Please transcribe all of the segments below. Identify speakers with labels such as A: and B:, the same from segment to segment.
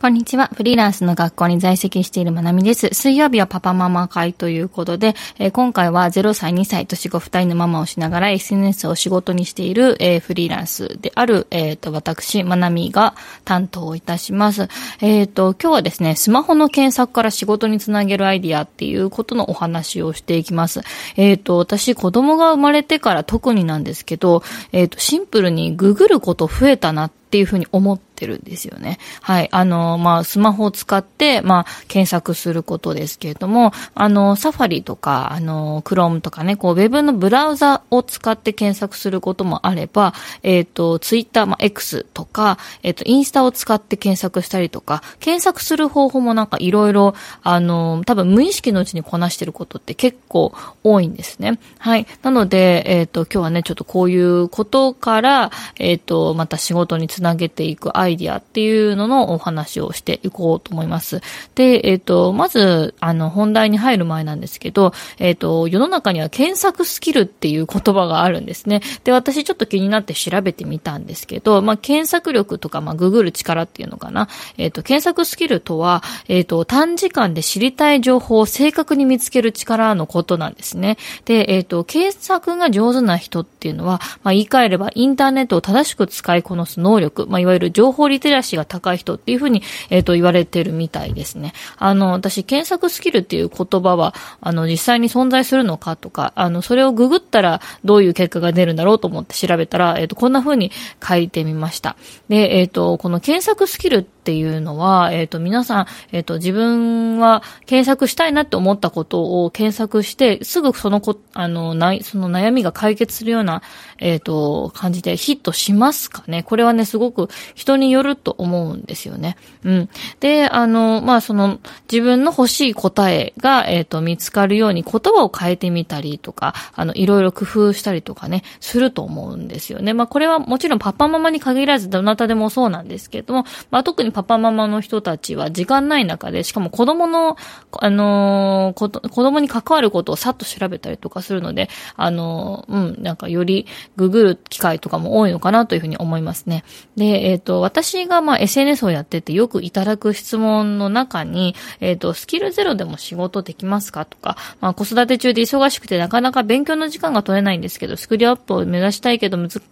A: こんにちは。フリーランスの学校に在籍しているまなみです。水曜日はパパママ会ということで、えー、今回は0歳、2歳、年子2人のママをしながら SNS を仕事にしている、えー、フリーランスである、えっ、ー、と、私、まなみが担当いたします。えっ、と、今日はですね、スマホの検索から仕事につなげるアイディアっていうことのお話をしていきます。えっ、と、私、子供が生まれてから特になんですけど、えっ、と、シンプルにググること増えたなっっていうふうに思ってるんですよね。はい。あの、まあ、スマホを使って、まあ、検索することですけれども、あの、サファリとか、あの、クロームとかね、こう、ウェブのブラウザを使って検索することもあれば、えっ、ー、と、ツイッター、まあ、X とか、えっ、ー、と、インスタを使って検索したりとか、検索する方法もなんかいろいろ、あの、多分無意識のうちにこなしてることって結構多いんですね。はい。なので、えっ、ー、と、今日はね、ちょっとこういうことから、えっ、と、また仕事につつなげていくアイディアっていうののお話をしていこうと思います。で、えっ、ー、と、まず、あの、本題に入る前なんですけど、えっ、ー、と、世の中には検索スキルっていう言葉があるんですね。で、私ちょっと気になって調べてみたんですけど、まあ、検索力とか、まあ、ググる力っていうのかな。えっ、ー、と、検索スキルとは、えっ、と、短時間で知りたい情報を正確に見つける力のことなんですね。で、えっ、と、検索が上手な人っていうのは、まあ、言い換えればインターネットを正しく使いこなす能力、まあ、いわゆる情報リテラシーが高い人っていうふうに、え、ー、と、言われてるみたいですね。あの、私、検索スキルっていう言葉は、あの、実際に存在するのかとか、あの、それをググったらどういう結果が出るんだろうと思って調べたら、えっ、ー、と、こんなふうに書いてみました。で、えっ、ー、と、この検索スキルってっていうのは、えっ、と、皆さん、えっ、と、自分は検索したいなって思ったことを検索して、すぐそのこ、あの、ない、その悩みが解決するような、えっ、と、感じでヒットしますかね。これはね、すごく人によると思うんですよね。うん。で、あの、まあ、その、自分の欲しい答えが、えっ、と、見つかるように言葉を変えてみたりとか、あの、いろいろ工夫したりとかね、すると思うんですよね。まあ、これはもちろんパパママに限らず、どなたでもそうなんですけれども、まあ、特にパパママの人たちは時間ない中で、しかも子供の、あの子供に関わることをさっと調べたりとかするので、あのうん、なんかよりググる機会とかも多いのかなというふうに思いますね。で、えっ、ー、と、私がまあ SNS をやっててよくいただく質問の中に、えっ、と、スキルゼロでも仕事できますかとか、まあ、子育て中で忙しくてなかなか勉強の時間が取れないんですけど、スクリューアップを目指したいけど、むず、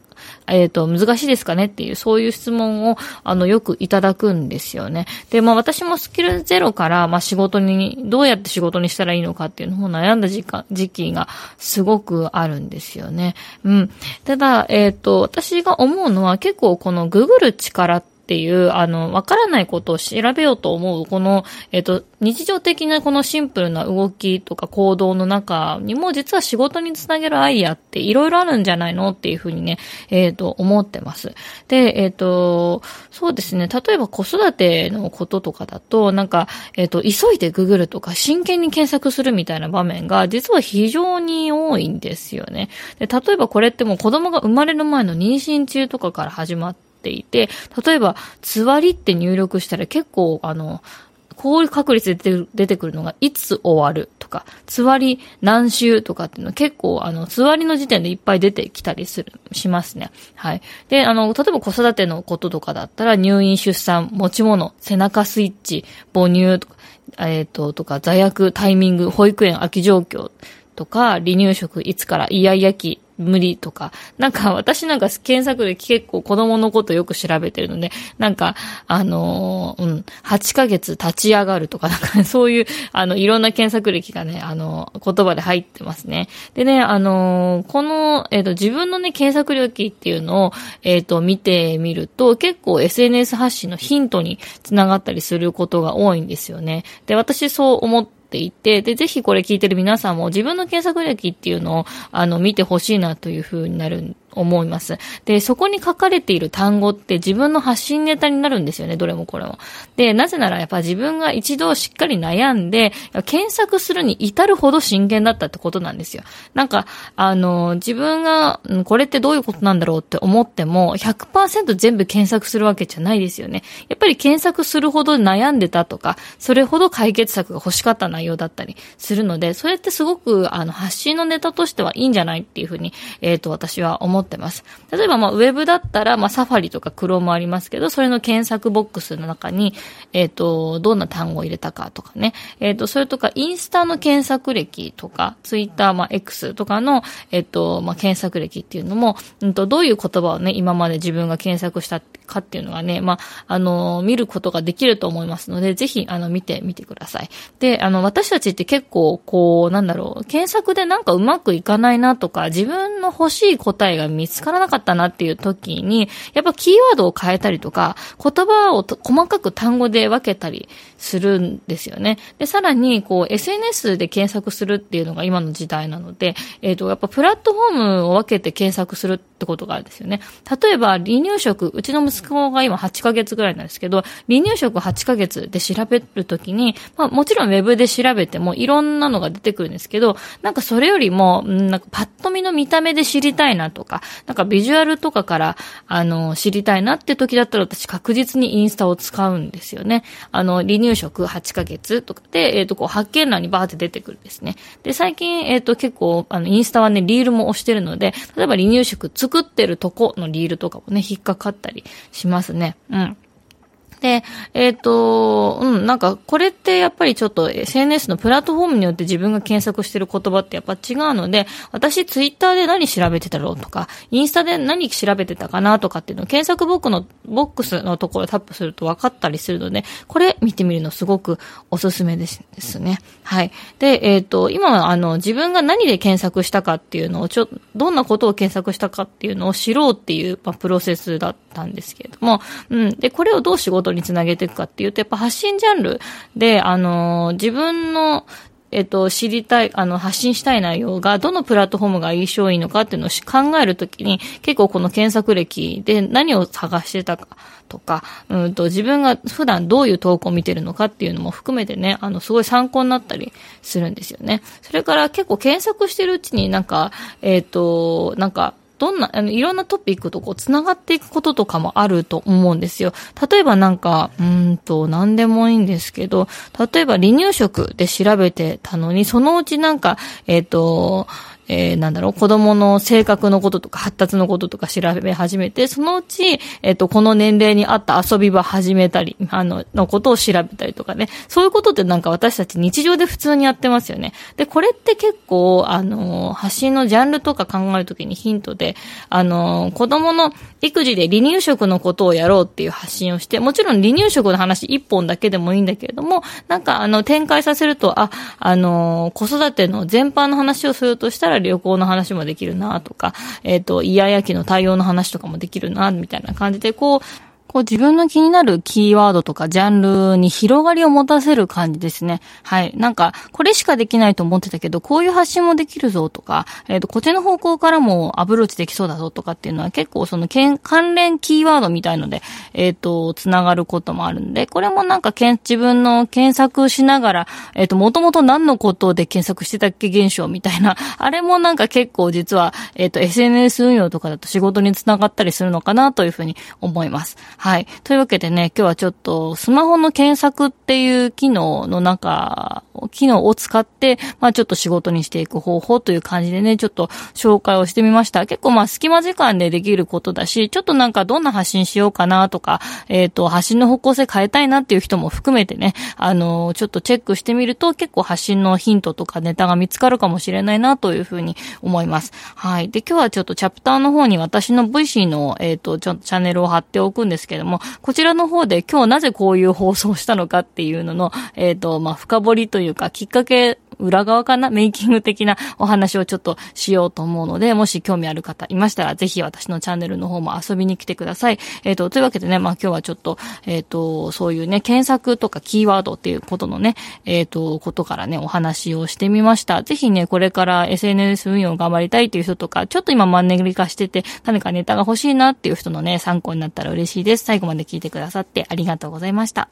A: えっ、ー、と、難しいですかねっていう、そういう質問を、あの、よくいただくんですよね。で、まあ私もスキルゼロから、まあ仕事に、どうやって仕事にしたらいいのかっていうのを悩んだ時間、時期がすごくあるんですよね。うん。ただ、えっ、ー、と、私が思うのは結構このググる力って、っていう、あの、わからないことを調べようと思う、この、えっ、と、日常的なこのシンプルな動きとか行動の中にも、実は仕事につなげるアイディアっていろいろあるんじゃないのっていうふうにね、えっ、と、思ってます。で、えっ、と、そうですね、例えば子育てのこととかだと、なんか、えっ、と、急いでググるとか、真剣に検索するみたいな場面が、実は非常に多いんですよね。で、例えばこれってもう子供が生まれる前の妊娠中とかから始まって、ていて、例えば、つわりって入力したら結構、あの、高確率で出てくるのが、いつ終わるとか、つわり何週とかっていうのは結構、あの、つわりの時点でいっぱい出てきたりする、しますね。はい。で、あの、例えば子育てのこととかだったら、入院、出産、持ち物、背中スイッチ、母乳とか、えっ、ー、と、とか、座薬、タイミング、保育園、空き状況とか、離乳食、いつから、イヤイヤ期、無理とか、なんか私なんか検索で結構子供のことよく調べてるので、なんか、あのー、うん、8ヶ月立ち上がるとか、なんか、そういう、あの、いろんな検索歴がね、あの、言葉で入ってますね。でね、あのー、この、えっ、ー、と、自分のね、検索歴っていうのを、えっ、と、見てみると、結構 SNS 発信のヒントにつながったりすることが多いんですよね。で、私そう思っていて、で、ぜひこれ聞いてる皆さんも自分の検索歴っていうのを、あの、見てほしいなというふうになるん思います。で、そこに書かれている単語って自分の発信ネタになるんですよね、どれもこれも。で、なぜならやっぱ自分が一度しっかり悩んで、検索するに至るほど真剣だったってことなんですよ。なんか、あの、自分が、これってどういうことなんだろうって思っても、100%全部検索するわけじゃないですよね。やっぱり検索するほど悩んでたとか、それほど解決策が欲しかった内容だったりするので、それってすごく、あの、発信のネタとしてはいいんじゃないっていうふうに、えっ、ー、と、私は思ってってます。例えば、まあ、ウェブだったら、まあ、サファリとかクロームありますけど、それの検索ボックスの中に、えっ、ー、と、どんな単語を入れたかとかね。えっ、ー、と、それとか、インスタの検索歴とか、ツイッター、まあ、X とかの、えっ、ー、と、まあ、検索歴っていうのも、うんと、どういう言葉をね、今まで自分が検索したかっていうのがね、まあ、あの、見ることができると思いますので、ぜひ、あの、見てみてください。で、あの、私たちって結構、こう、なんだろう、検索でなんかうまくいかないなとか、自分の欲しい答えが見見つからなかったなっていう時に、やっぱキーワードを変えたりとか、言葉を細かく単語で分けたりするんですよね。で、さらに、こう、SNS で検索するっていうのが今の時代なので、えっ、ー、と、やっぱプラットフォームを分けて検索するってことがあるんですよね。例えば、離乳食、うちの息子が今8ヶ月ぐらいなんですけど、離乳食8ヶ月で調べるときに、まあもちろんウェブで調べてもいろんなのが出てくるんですけど、なんかそれよりも、なんかパッと見の見た目で知りたいなとか、なんかビジュアルとかから、あの、知りたいなって時だったら私確実にインスタを使うんですよね。あの、離乳食8ヶ月とかで、えっ、ー、と、こう発見欄にバーって出てくるんですね。で、最近、えっ、ー、と、結構、あの、インスタはね、リールも押してるので、例えば離乳食作ってるとこのリールとかもね、引っかかったりしますね。うん。で、えっ、ー、と、うん、なんか、これってやっぱりちょっと SNS のプラットフォームによって自分が検索してる言葉ってやっぱ違うので、私ツイッターで何調べてたろうとか、インスタで何調べてたかなとかっていうのを検索ボックの、ボックスのところをタップすると分かったりするので、これ見てみるのすごくおすすめですですね。はい。で、えっ、ー、と、今はあの、自分が何で検索したかっていうのを、ちょ、どんなことを検索したかっていうのを知ろうっていう、まあ、プロセスだったんですけれども、うん。で、これをどう仕事につなげていくかっていうと、やっぱ発信ジャンルで、あの、自分の、えっと、知りたい、あの、発信したい内容が、どのプラットフォームが相性いいのかっていうのを考えるときに、結構この検索歴で何を探してたかとか、うんと、自分が普段どういう投稿を見てるのかっていうのも含めてね、あの、すごい参考になったりするんですよね。それから結構検索してるうちになんか、えっ、と、なんか、どんな、あの、いろんなトピックとこう、繋がっていくこととかもあると思うんですよ。例えばなんか、うんと、なんでもいいんですけど、例えば離乳食で調べてたのに、そのうちなんか、えっ、ー、と、えー、なんだろう、子供の性格のこととか発達のこととか調べ始めて、そのうち、えっ、ー、と、この年齢に合った遊び場始めたり、あの、のことを調べたりとかね。そういうことってなんか私たち日常で普通にやってますよね。で、これって結構、あの、発信のジャンルとか考えるときにヒントで、あの、子供の育児で離乳食のことをやろうっていう発信をして、もちろん離乳食の話一本だけでもいいんだけれども、なんかあの、展開させると、あ、あの、子育ての全般の話をするとしたら、ら旅行の話もできるなとか、えっ、ー、と、イヤヤ期の対応の話とかもできるな、みたいな感じで、こう、こう自分の気になるキーワードとかジャンルに広がりを持たせる感じですね。はい。なんか、これしかできないと思ってたけど、こういう発信もできるぞとか、えっ、ー、と、こっちの方向からもアプローチできそうだぞとかっていうのは結構その関連キーワードみたいので、えっ、ー、と、つながることもあるんで、これもなんかけん自分の検索しながら、えっ、ー、と、もともと何のことで検索してたっけ現象みたいな、あれもなんか結構実は、えっ、と、SNS 運用とかだと仕事につながったりするのかなというふうに思います。は。はいというわけでね、今日はちょっとスマホの検索っていう機能の中、機能を使って、まあちょっと仕事にしていく方法という感じでね、ちょっと紹介をしてみました。結構まあ隙間時間でできることだし、ちょっとなんかどんな発信しようかなとか、えっ、ー、と、発信の方向性変えたいなっていう人も含めてね、あの、ちょっとチェックしてみると結構発信のヒントとかネタが見つかるかもしれないなというふうに思います。はい。で、今日はちょっとチャプターの方に私の VC の、えっ、ー、と、ちょっとチャンネルを貼っておくんですけども、こちらの方で今日なぜこういう放送をしたのかっていうのの、えっ、ー、と、まあ、深掘りというか、きっかけ裏側かな？メイキング的なお話をちょっとしようと思うので、もし興味ある方いましたら、ぜひ私のチャンネルの方も遊びに来てください。えっ、ー、と、というわけでね、まあ今日はちょっと、えっ、ー、と、そういうね、検索とかキーワードっていうことのね、えっ、ー、と、ことからね、お話をしてみました。ぜひね、これから SNS 運用頑張りたいっていう人とか、ちょっと今マンネリ化してて、何かネタが欲しいなっていう人のね、参考になったら嬉しいです。最後まで聞いてくださってありがとうございました。